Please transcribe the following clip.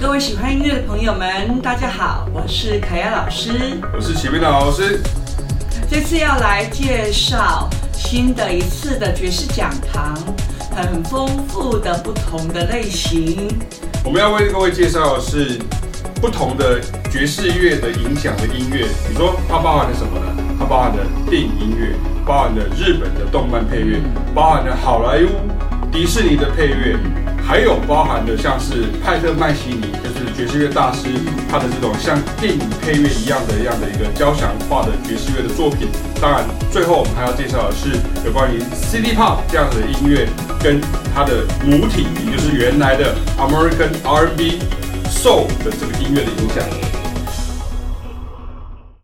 各位喜欢音乐的朋友们，大家好，我是凯亚老师，我是启明的老师。这次要来介绍新的一次的爵士讲堂，很丰富的不同的类型。我们要为各位介绍的是不同的爵士乐的影响的音乐。你说它包含了什么呢？它包含了电影音乐，包含了日本的动漫配乐，包含了好莱坞、迪士尼的配乐，还有包含的像是派特麦西尼，就是爵士乐大师，他的这种像电影配乐一样的一样的一个交响化的爵士乐的作品。当然，最后我们还要介绍的是有关于 City Pop 这样的音乐跟它的母体，也就是原来的 American R&B Soul 的这个音乐的影响。